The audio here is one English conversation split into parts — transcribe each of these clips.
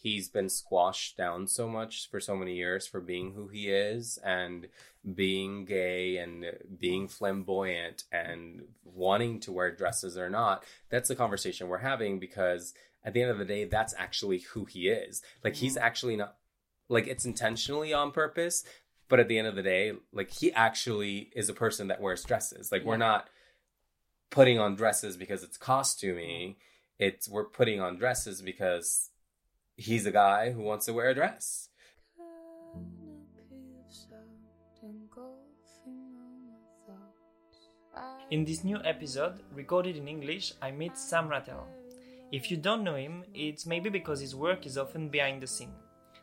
he's been squashed down so much for so many years for being who he is and being gay and being flamboyant and wanting to wear dresses or not. That's the conversation we're having because at the end of the day, that's actually who he is. Like he's Mm. actually not like it's intentionally on purpose, but at the end of the day, like he actually is a person that wears dresses. Like we're not putting on dresses because it's costumey. It's we're putting on dresses because he's a guy who wants to wear a dress. In this new episode, recorded in English, I meet Sam Ratelle. If you don't know him, it's maybe because his work is often behind the scene.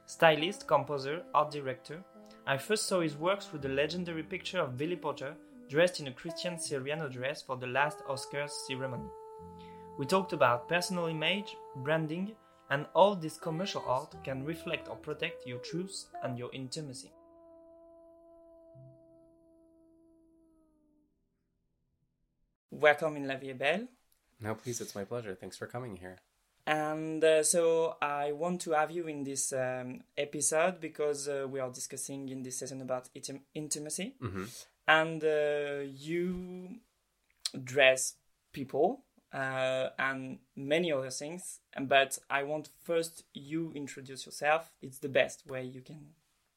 Stylist, composer, art director, I first saw his work through the legendary picture of Billy Porter dressed in a Christian Siriano dress for the last Oscars ceremony. We talked about personal image, branding, and all this commercial art can reflect or protect your truth and your intimacy. Welcome in La Vie Belle. No, please, it's my pleasure. Thanks for coming here. And uh, so I want to have you in this um, episode because uh, we are discussing in this session about intim- intimacy. hmm And uh, you dress people uh, and many other things. But I want first you introduce yourself. It's the best way you can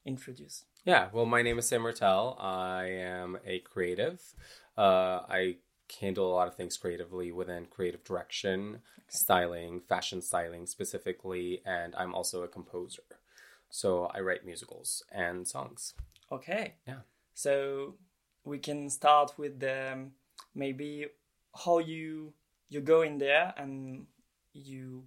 introduce. Yeah, well, my name is Sam Ratelle. I am a creative. Uh, I handle a lot of things creatively within creative direction, styling, fashion styling specifically, and I'm also a composer. So I write musicals and songs. Okay. Yeah. So we can start with the, um, maybe how you you go in there and you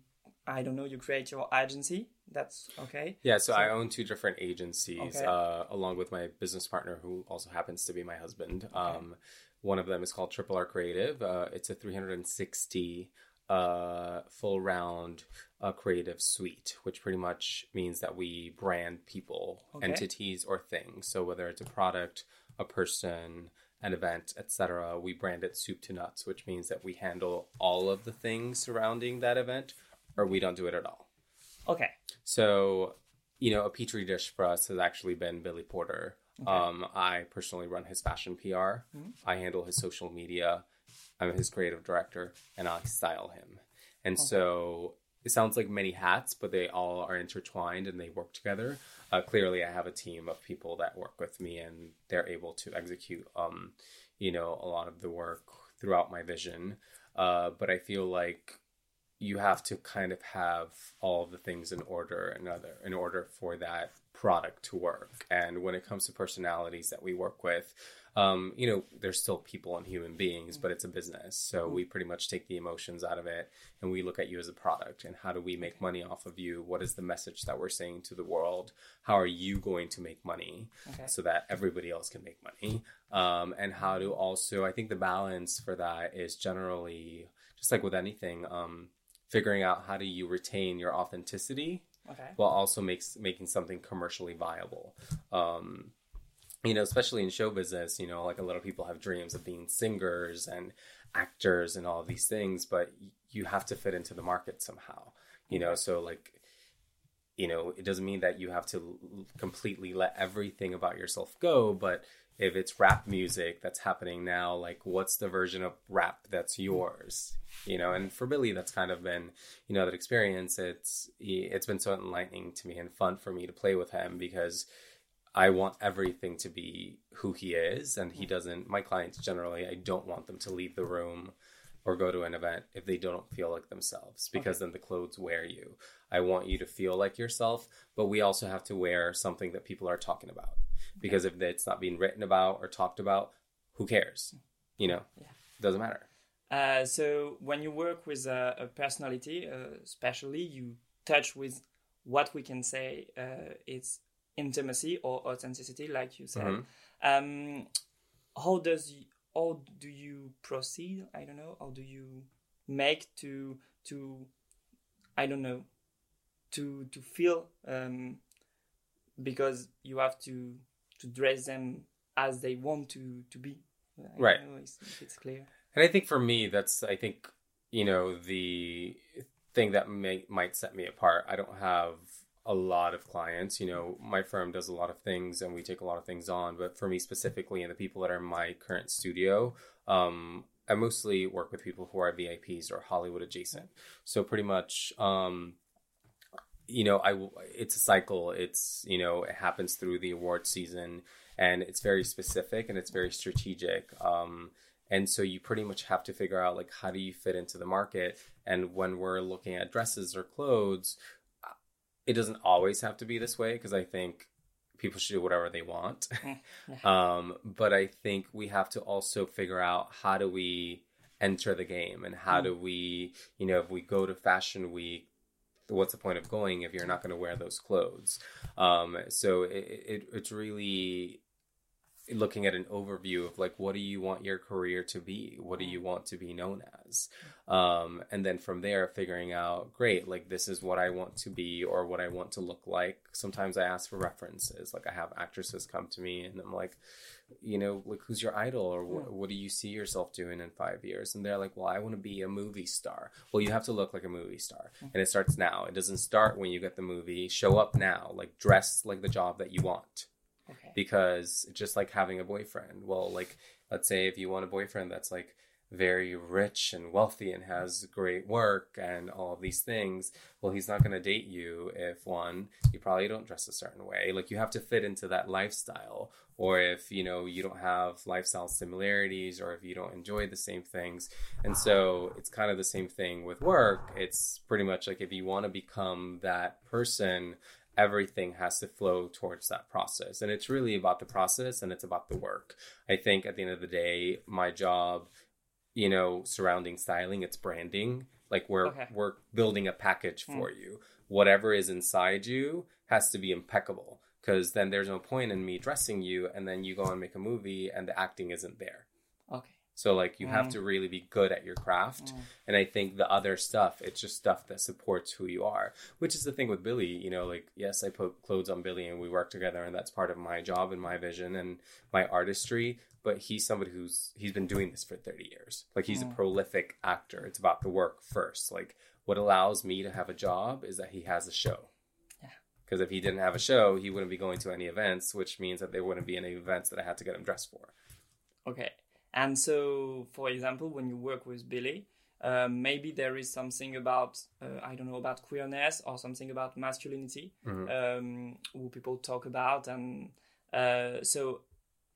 I don't know you create your agency. That's okay. Yeah, so, So- I own two different agencies, Okay. uh, along with my business partner, who also happens to be my husband. Um, one of them is called Triple R Creative. Uh, it's a 360 uh, full round uh, creative suite, which pretty much means that we brand people, Okay. entities, or things. So whether it's a product, a person, an event, etc., we brand it soup to nuts, which means that we handle all of the things surrounding that event, or we don't do it at all. Okay. So, you know, a petri dish for us has actually been Billy Porter. Um, I personally run his fashion PR. I handle his social media. I'm his creative director, and I style him. And so it sounds like many hats, but they all are intertwined and they work together. Uh, clearly, I have a team of people that work with me, and they're able to execute, um, you know, a lot of the work throughout my vision. Uh, but I feel like you have to kind of have all of the things in order in other in order for that product to work and when it comes to personalities that we work with um, you know there's still people and human beings but it's a business. So we pretty much take the emotions out of it and we look at you as a product. And how do we make money off of you? What is the message that we're saying to the world? How are you going to make money Okay. so that everybody else can make money? Um, and how to also i think the balance for that is generally just like with anything um, figuring out how do you retain your authenticity Okay. while also makes making something commercially viable. Um, you know especially in show business you know like a lot of people have dreams of being singers and actors and all these things but you have to fit into the market somehow you know? So like you know it doesn't mean that you have to completely let everything about yourself go but if it's rap music that's happening now like what's the version of rap that's yours? You know and for billy that's kind of been you know that experience. It's it's been so enlightening to me and fun for me to play with him because i want everything to be who he is and he doesn't my clients generally i don't want them to leave the room or go to an event if they don't feel like themselves because then the clothes wear you. I want you to feel like yourself but we also have to wear something that people are talking about. Because if it's not being written about or talked about who cares? You know? Yeah. doesn't matter. Uh, so when you work with a, a personality, uh, especially you touch with what we can say uh, is intimacy or authenticity, like you said. Mhm. Um, how does y- how do you proceed? I don't know. How do you make to to I don't know to to feel um, because you have to to dress them as they want to to be. I Right. know if it's clear. And I think for me, that's I think you know the thing that may might set me apart. I don't have a lot of clients. You know, my firm does a lot of things and we take a lot of things on. But for me specifically, and the people that are in my current studio, um, I mostly work with people who are VIPs or Hollywood adjacent. So pretty much, um, you know, I it's a cycle. It's you know, it happens through the award season, and it's very specific and it's very strategic. Um, and so you pretty much have to figure out like how do you fit into the market. And when we're looking at dresses or clothes, it doesn't always have to be this way because I think people should do whatever they want. Um, but I think we have to also figure out how do we enter the game and how mm. do we, you know, if we go to fashion week, what's the point of going if you're not going to wear those clothes? Um, so it, it, it's really looking at an overview of like what do you want your career to be? What do you mm. want to be known as? Um, and then from there figuring out great like this is what i want to be or what i want to look like. Sometimes i ask for references like i have actresses come to me and i'm like you know like who's your idol? or what, what do you see yourself doing in five years? And they're like well i want to be a movie star. Well you have to look like a movie star. Mm. and it starts now. It doesn't start when you get the movie. Show up now. Like dress like the job that you want Because just like having a boyfriend, well, like let's say if you want a boyfriend that's like very rich and wealthy and has great work and all of these things, well, he's not going to date you if one, you probably don't dress a certain way. Like you have to fit into that lifestyle. Or if, you know, you don't have lifestyle similarities or if you don't enjoy the same things. And so it's kind of the same thing with work. It's pretty much like if you want to become that person everything has to flow towards that process. And it's really about the process and it's about the work. I think at the end of the day, my job, you know, surrounding styling, it's branding. Like we're okay. we're building a package hmm. for mm. you. Whatever is inside you has to be impeccable because then there's no point in me dressing you and then you go and make a movie and the acting isn't there. Okay. So like you mm. have to really be good at your craft. Mm. And I think the other stuff, it's just stuff that supports who you are. Which is the thing with Billy, you know, like yes, I put clothes on Billy and we work together and that's part of my job and my vision and my artistry, but he's somebody who's he's been doing this for 30 years. Like he's mm. a prolific actor. It's about the work first. Like what allows me to have a job is that he has a show. Because if he didn't have a show, he wouldn't be going to any events, which means that there wouldn't be any events that I had to get him dressed for. Okay. And so, for example, when you work with Billy, uh, maybe there is something about uh, I don't know about queerness or something about masculinity mm-hmm. um, who people talk about, and uh, so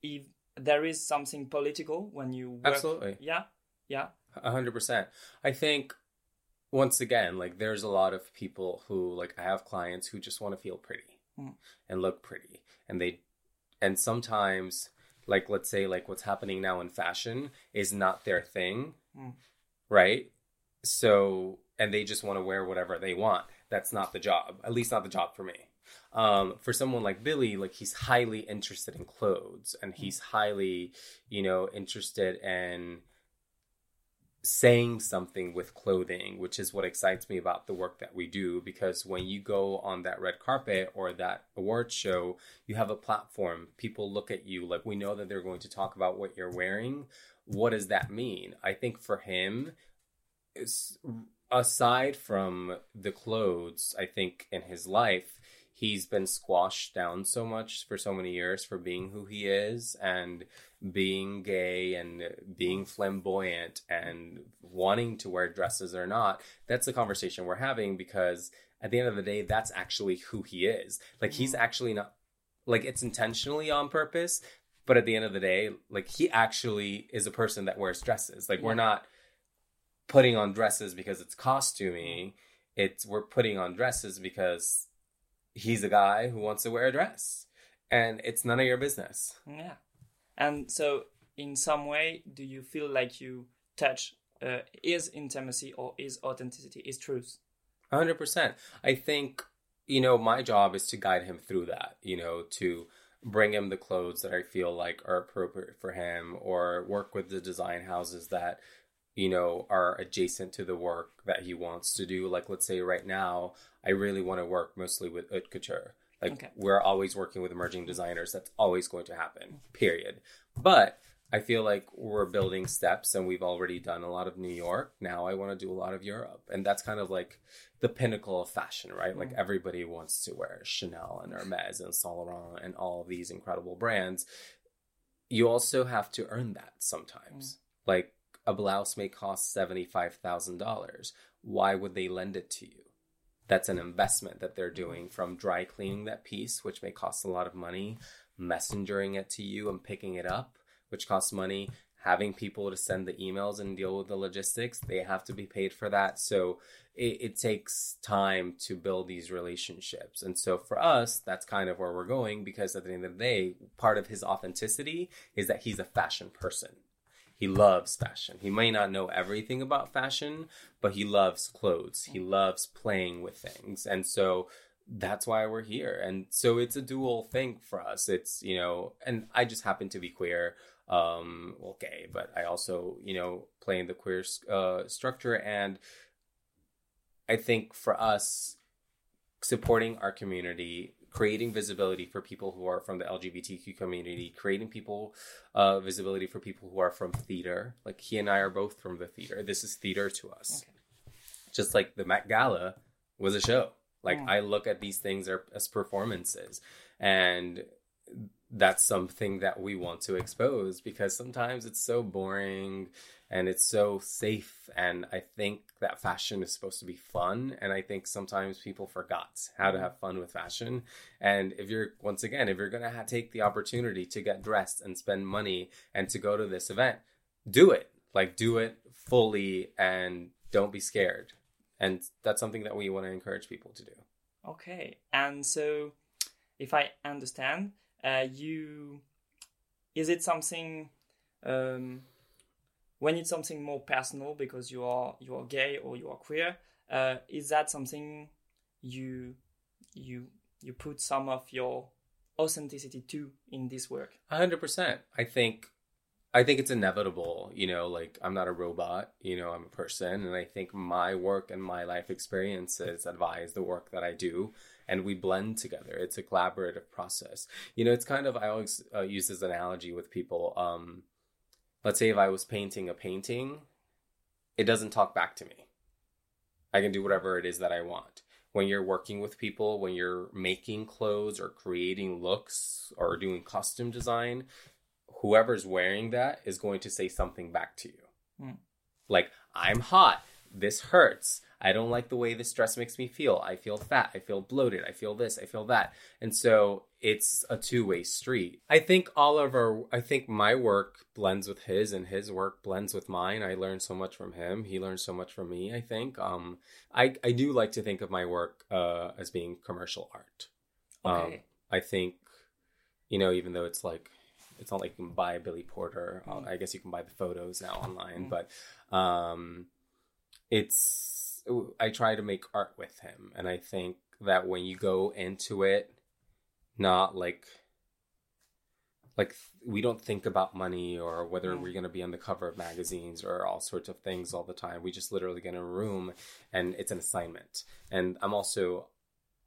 if there is something political when you work, absolutely, yeah, yeah, hundred percent. I think once again, like there's a lot of people who like I have clients who just want to feel pretty mm. and look pretty, and they and sometimes like let's say like what's happening now in fashion is not their thing mm. right? So and they just want to wear whatever they want. That's not the job at least not the job for me. Um, for someone like billy like he's highly interested in clothes and he's highly you know interested in saying something with clothing, which is what excites me about the work that we do. Because when you go on that red carpet or that award show, you have a platform. People look at you like we know that they're going to talk about what you're wearing. What does that mean? I think for him, aside from the clothes, I think in his life, he's been squashed down so much for so many years for being who he is and being gay and being flamboyant and wanting to wear dresses or not. That's the conversation we're having because at the end of the day that's actually who he is. Like he's mm-hmm. actually not like it's intentionally on purpose but at the end of the day like he actually is a person that wears dresses. Like we're not putting on dresses because it's costuming. It's we're putting on dresses because he's a guy who wants to wear a dress and it's none of your business. Yeah. And so in some way do you feel like you touch uh, is intimacy or is authenticity is truth? 100% i think you know my job is to guide him through that you know to bring him the clothes that i feel like are appropriate for him or work with the design houses that you know, are adjacent to the work that he wants to do. Like, let's say right now, I really want to work mostly with haute couture. Like, okay. we're always working with emerging designers. That's always going to happen, period. But I feel like we're building steps and we've already done a lot of New York. Now I want to do a lot of Europe. And that's kind of like the pinnacle of fashion, right? Like mm. everybody wants to wear Chanel and Hermes and Saint Laurent and all these incredible brands. You also have to earn that sometimes. Mm. Like a blouse may cost $75,000. Why would they lend it to you? That's an investment that they're doing from dry cleaning that piece, which may cost a lot of money, messengering it to you and picking it up, which costs money, having people to send the emails and deal with the logistics, they have to be paid for that. So it, it takes time to build these relationships. And so for us, that's kind of where we're going because at the end of the day, part of his authenticity is that he's a fashion person. He loves fashion. He may not know everything about fashion, but he loves clothes. He loves playing with things. And so that's why we're here. And so it's a dual thing for us. It's, you know, and I just happen to be queer, um, well, gay, but I also, you know, play in the queer uh, structure. And I think for us, supporting our community, creating visibility for people who are from the LGBTQ community, creating people uh, visibility for people who are from theater. Like he and I are both from the theater. This is theater to us. Okay. Just like the Met Gala was a show. Like Mm. I look at these things as performances, and that's something that we want to expose because sometimes it's so boring and it's so safe. And i think that fashion is supposed to be fun. And i think sometimes people forgot how to mm-hmm. have fun with fashion. And if you're once again if you're gonna ha- take the opportunity to get dressed and spend money and to go to this event do it. Like do it fully and don't be scared. And that's something that we want to encourage people to do. Okay, and so if I understand, uh, you is it something um, when it's something more personal because you are you are gay or you are queer? Uh, is that something you you you put some of your authenticity to in this work? Hundred percent. I think I think it's inevitable, you know, like I'm not a robot, you know, I'm a person and I think my work and my life experiences advise the work that I do and we blend together. It's a collaborative process. You know, it's kind of I always uh, use this analogy with people um let's say if I was painting a painting, it doesn't talk back to me. I can do whatever it is that I want. When you're working with people, when you're making clothes or creating looks or doing costume design, whoever's wearing that is going to say something back to you. Mm. Like, I'm hot. This hurts. I don't like the way this dress makes me feel. I feel fat. I feel bloated. I feel this. I feel that. And so it's a two way street. I think all of our, I think my work blends with his and his work blends with mine. I learned so much from him. He learned so much from me, I think. Um, I, I do like to think of my work uh, as being commercial art. Um, Okay. I think, you know, even though it's like, it's not like you can buy a Billy Porter. Uh, I guess you can buy the photos now online, Mm. but um, it's I try to make art with him, and I think that when you go into it, not like like we don't think about money or whether Mm. we're going to be on the cover of magazines or all sorts of things all the time. We just literally get in a room, and it's an assignment. And I'm also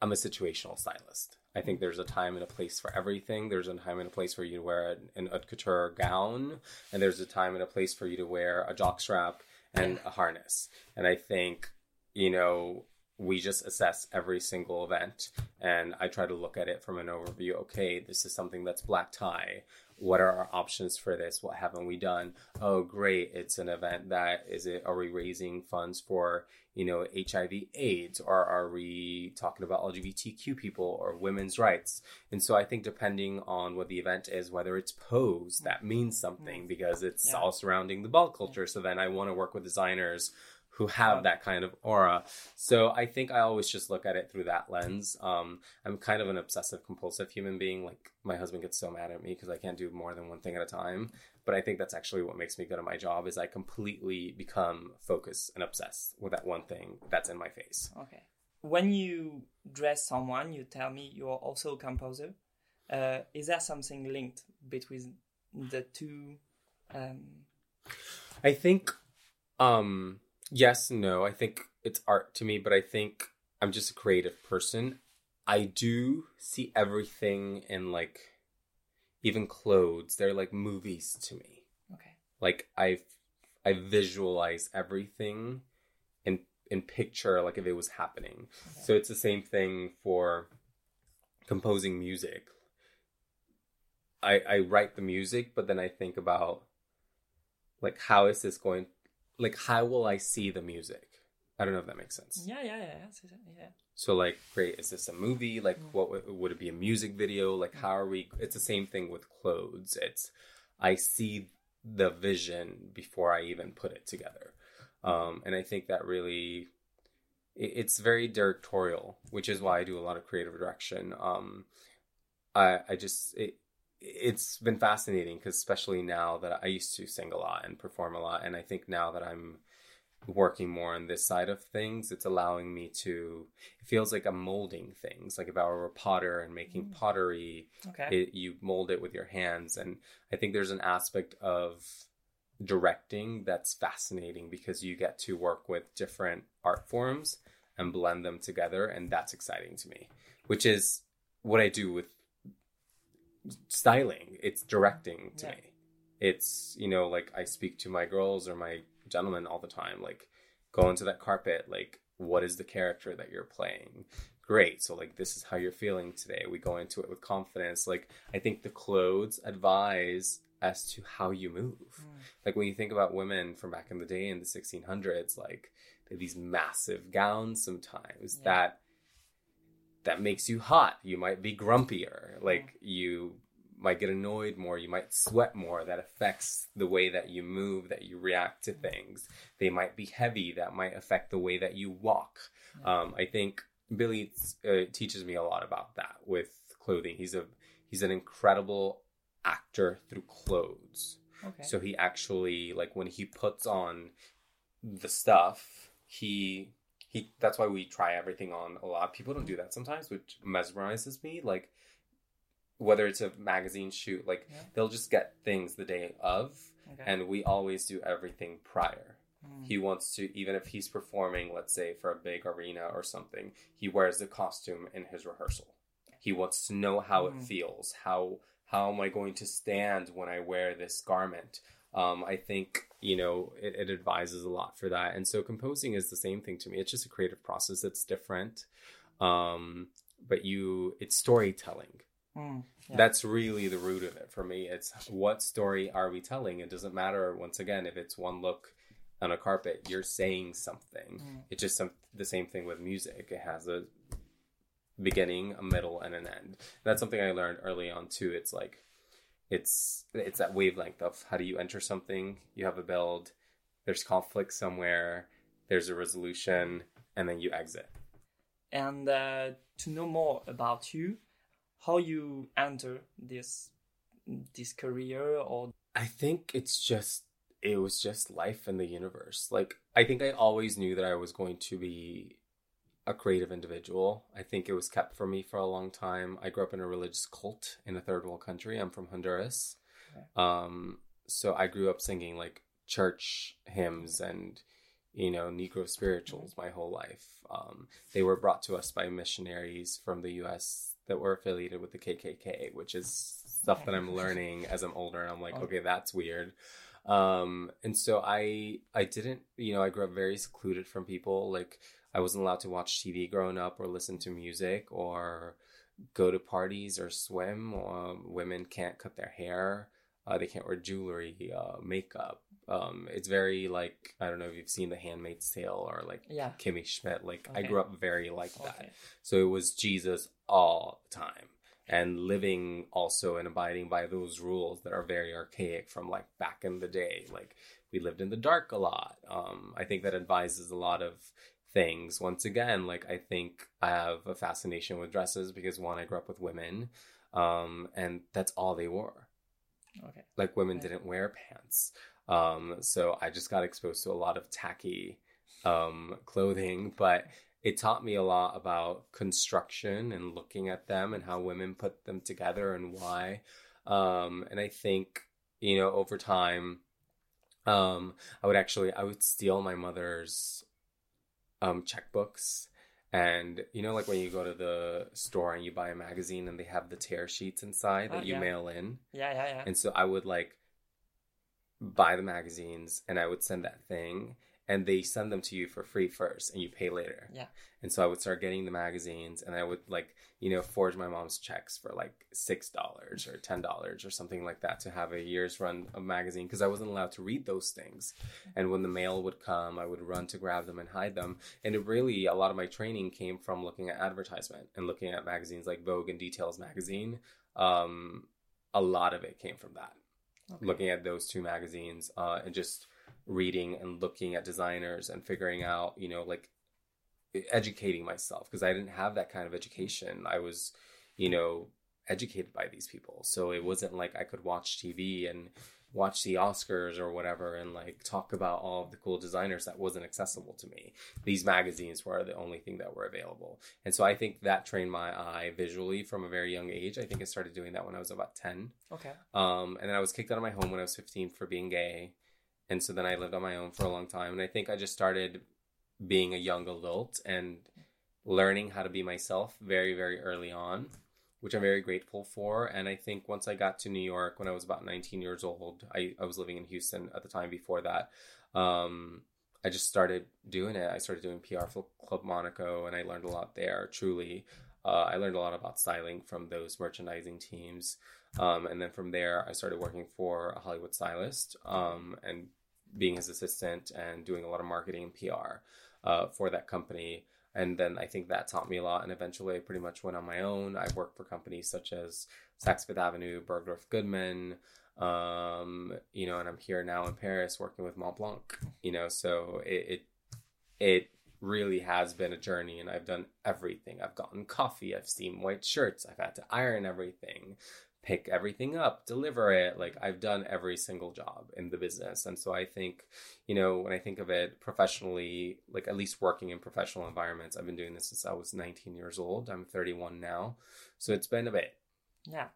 I'm a situational stylist. I think there's a time and a place for everything. There's a time and a place for you to wear an, an haute couture gown, and there's a time and a place for you to wear a jockstrap and a harness. And I think, you know, we just assess every single event, and I try to look at it from an overview. Okay, this is something that's black tie. What are our options for this? What haven't we done? Oh, great! It's an event that is it. Are we raising funds for you know HIV/AIDS, or are we talking about LGBTQ people or women's rights? And so I think depending on what the event is, whether it's pose, that means something because it's Yeah. all surrounding the ball culture. So then I want to work with designers who have that kind of aura. So I think I always just look at it through that lens. Um, I'm kind of an obsessive compulsive human being. Like my husband gets so mad at me because I can't do more than one thing at a time. But I think that's actually what makes me good at my job is I completely become focused and obsessed with that one thing that's in my face. Okay. When you dress someone, you tell me you are also a composer. Uh, is there something linked between the two? Um, I think, um, yes, no. I think it's art to me, but I think I'm just a creative person. I do see everything in like, even clothes. They're like movies to me. Okay. Like I I visualize everything in in picture like if it was happening. Okay. So it's the same thing for composing music. I I write the music, but then I think about like how is this going like how will I see the music? I don't know if that makes sense. Yeah, yeah, yeah, yeah. yeah. So like, great, is this a movie? Like, Mm. what would, would it be a music video? Like, how are we? It's the same thing with clothes. It's I see the vision before I even put it together, um, and I think that really it, it's very directorial, which is why I do a lot of creative direction. Um, I I just it, it's been fascinating because especially now that I used to sing a lot and perform a lot, and I think now that I'm working more on this side of things, it's allowing me to. It feels like I'm molding things. Like if I were a potter and making Mm. pottery, Okay. it, you mold it with your hands, and I think there's an aspect of directing that's fascinating because you get to work with different art forms and blend them together, and that's exciting to me. Which is what I do with styling. It's directing to Yeah. me. It's you know like I speak to my girls or my gentlemen all the time. Like go into that carpet. Like what is the character that you're playing? Great. So like this is how you're feeling today. We go into it with confidence. Like I think the clothes advise as to how you move. Mm. Like when you think about women from back in the day in the 1600s, like they have these massive gowns sometimes Yeah. that that makes you hot. You might be grumpier. Like you might get annoyed more. You might sweat more. That affects the way that you move, that you react to things. They might be heavy. That might affect the way that you walk. Um, I think Billy uh, teaches me a lot about that with clothing. He's a he's an incredible actor through clothes. Okay. So he actually like when he puts on the stuff, he he that's why we try everything on a lot. People don't do that sometimes, which mesmerizes me. Like whether it's a magazine shoot, like Yeah. they'll just get things the day of, okay. and we always do everything prior. Mm. He wants to, even if he's performing, let's say for a big arena or something, he wears the costume in his rehearsal. He wants to know how it Mm. feels. How how am I going to stand when I wear this garment? Um, I think you know it, it advises a lot for that. And so composing is the same thing to me. It's just a creative process that's different, um, but you it's storytelling. Mm. Yeah. That's really the root of it for me. It's what story are we telling? It doesn't matter once again if it's one look on a carpet. You're saying something. Mm. It's just some, the same thing with music. It has a beginning, a middle, and an end. That's something I learned early on too. It's like it's it's that wavelength of how do you enter something? You have a build. There's conflict somewhere. There's a resolution, and then you exit. and uh, to know more about you, how you enter this this career or I think it's just it was just life in the universe. Like I think I always knew that I was going to be a creative individual. I think it was kept from me for a long time. I grew up in a religious cult in a third world country. I'm from Honduras. Okay. Um so I grew up singing like church hymns and you know Negro spirituals my whole life. Um, they were brought to us by missionaries from the U.S. that were affiliated with the KKK, which is stuff that I'm learning as I'm older, and I'm like, Okay. okay, that's weird. Um, and so I I didn't you know I grew up very secluded from people. Like I wasn't allowed to watch TV growing up or listen to music or go to parties or swim. Um, women can't cut their hair. Uh, they can't wear jewelry, uh, makeup. Um, it's very like I don't know if you've seen The Handmaid's Tale or like yeah Kimmy Schmidt. Like I grew up very like that. okay So it was Jesus all the time and living also and abiding by those rules that are very archaic from like back in the day. Like we lived in the dark a lot. Um, I think that advises a lot of things. Once again, like I think I have a fascination with dresses because one, I grew up with women, um, and that's all they wore okay like women Right. didn't wear pants um so i just got exposed to a lot of tacky um clothing but it taught me a lot about construction and looking at them and how women put them together and why. Um and i think you know over time um i would actually i would steal my mother's um checkbooks. And you know like when you go to the store and you buy a magazine and they have the tear sheets inside that Oh, you yeah. mail in? Yeah yeah yeah. And so I would like buy the magazines and I would send that thing and they send them to you for free first and you pay later. Yeah. And so I would start getting the magazines and I would like, you know, forge my mom's checks for like $6 or $10 or something like that to have a year's run of magazine because I wasn't allowed to read those things. And when the mail would come, I would run to grab them and hide them. And it really, a lot of my training came from looking at advertisement and looking at magazines like Vogue and Details magazine. Um, a lot of it came from that. Okay. Looking at those two magazines uh, and just reading and looking at designers and figuring out, you know, like educating myself because I didn't have that kind of education. I was, you know, educated by these people. So it wasn't like I could watch TV and watch the Oscars or whatever and like talk about all of the cool designers that wasn't accessible to me. These magazines were the only thing that were available. And so I think that trained my eye visually from a very young age. I think I started doing that when I was about 10. Okay. Um, and then I was kicked out of my home when I was 15 for being gay and so then I lived on my own for a long time. And I think I just started being a young adult and learning how to be myself very, very early on, which I'm very grateful for. And I think once I got to New York when I was about 19 years old, I, I was living in Houston at the time before that. Um, I just started doing it. I started doing PR for Club Monaco and I learned a lot there, truly. Uh, I learned a lot about styling from those merchandising teams. Um, and then from there, I started working for a Hollywood stylist um, and being his assistant and doing a lot of marketing and PR uh, for that company. And then I think that taught me a lot. And eventually, I pretty much went on my own. I've worked for companies such as Saks Fifth Avenue, Bergdorf Goodman, um, you know, and I'm here now in Paris working with Montblanc. You know, so it, it it really has been a journey, and I've done everything. I've gotten coffee, I've steamed white shirts, I've had to iron everything, pick everything up, deliver it. Like I've done every single job in the business. And so I think, you know, when I think of it professionally, like at least working in professional environments, I've been doing this since I was 19 years old. I'm 31 now. So it's been a bit. Yeah.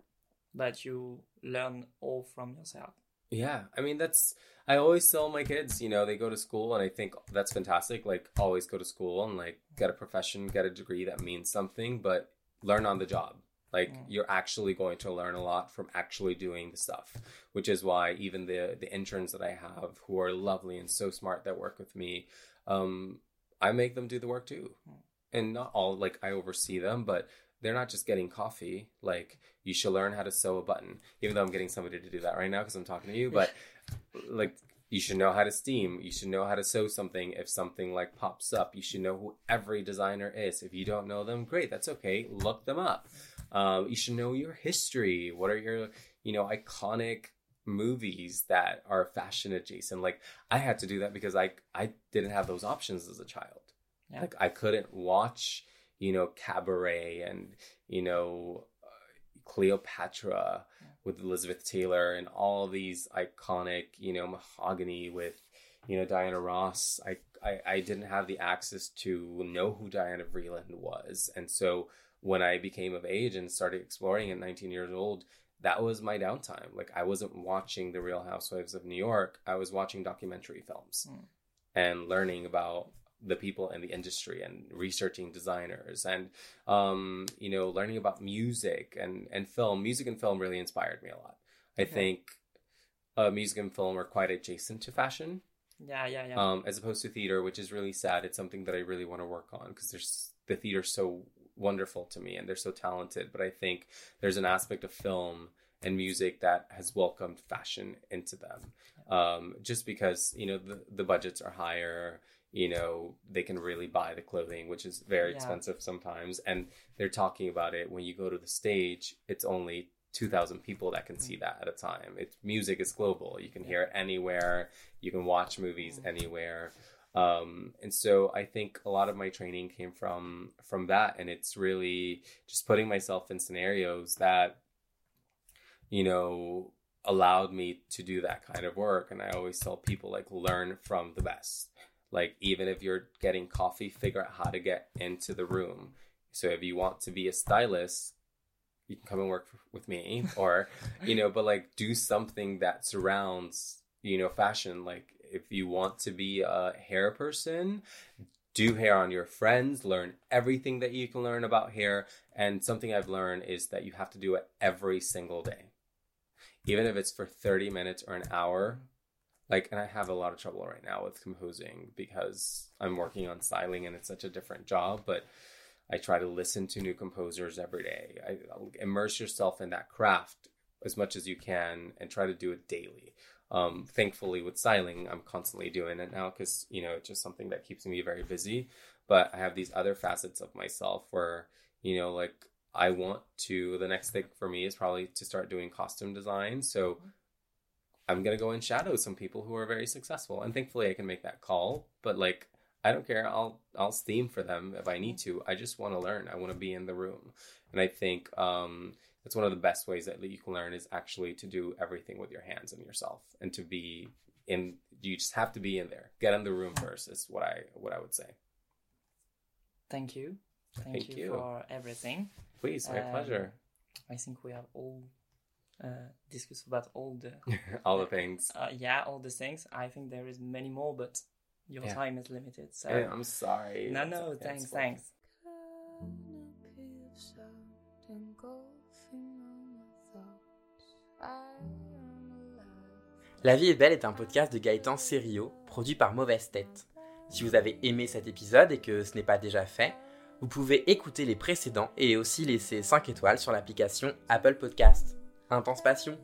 But you learn all from yourself. Yeah. I mean, that's, I always tell my kids, you know, they go to school and I think that's fantastic. Like always go to school and like get a profession, get a degree that means something, but learn on the job like mm. you're actually going to learn a lot from actually doing the stuff, which is why even the the interns that I have who are lovely and so smart that work with me, um, I make them do the work too. Mm. And not all like I oversee them, but they're not just getting coffee. Like you should learn how to sew a button. Even though I'm getting somebody to do that right now because I'm talking to you, but like you should know how to steam. You should know how to sew something if something like pops up. You should know who every designer is. If you don't know them, great, that's okay. Look them up. Um, you should know your history. What are your, you know, iconic movies that are fashion adjacent? Like I had to do that because I I didn't have those options as a child. Yeah. Like I couldn't watch, you know, Cabaret and you know, uh, Cleopatra yeah. with Elizabeth Taylor and all these iconic, you know, mahogany with you know Diana Ross. I, I I didn't have the access to know who Diana Vreeland was, and so when I became of age and started exploring at 19 years old, that was my downtime. Like I wasn't watching the Real Housewives of New York. I was watching documentary films mm. and learning about the people in the industry and researching designers and um, you know learning about music and and film. Music and film really inspired me a lot. I okay. think uh, music and film are quite adjacent to fashion. Yeah, yeah, yeah. Um, as opposed to theater, which is really sad. It's something that I really want to work on because there's the theater so wonderful to me and they're so talented. But I think there's an aspect of film and music that has welcomed fashion into them. Um, just because, you know, the, the budgets are higher, you know, they can really buy the clothing, which is very yeah. expensive sometimes. And they're talking about it when you go to the stage, it's only 2000 people that can see mm. that at a time. It's music is global. You can hear it anywhere. You can watch movies mm. anywhere um, and so I think a lot of my training came from from that, and it's really just putting myself in scenarios that you know allowed me to do that kind of work. And I always tell people like learn from the best. Like even if you're getting coffee, figure out how to get into the room. So if you want to be a stylist, you can come and work with me or you know but like do something that surrounds you know fashion like if you want to be a hair person, do hair on your friends, learn everything that you can learn about hair. And something I've learned is that you have to do it every single day. Even if it's for 30 minutes or an hour, like and i have a lot of trouble right now with composing because i'm working on styling and it's such a different job but i try to listen to new composers every day I, immerse yourself in that craft as much as you can and try to do it daily um, thankfully with styling i'm constantly doing it now because you know it's just something that keeps me very busy but i have these other facets of myself where you know like i want to the next thing for me is probably to start doing costume design so I'm gonna go and shadow some people who are very successful, and thankfully I can make that call. But like, I don't care. I'll I'll steam for them if I need to. I just want to learn. I want to be in the room, and I think um, that's one of the best ways that you can learn is actually to do everything with your hands and yourself, and to be in. You just have to be in there. Get in the room first. Is what I what I would say. Thank you. Thank, Thank you, you. for everything. Please, my Um, pleasure. I think we have all uh, discussed about all the All the things. uh, yeah all the things. I think there is many more, but your Yeah. time is limited. So Eh, I'm sorry. no, no, thanks, thanks. La vie est belle est un podcast de Gaëtan Serio, produit par Mauvaise Tête. Si vous avez aimé cet épisode et que ce n'est pas déjà fait, vous pouvez écouter les précédents et aussi laisser 5 étoiles sur l'application Apple Podcast. Intense passion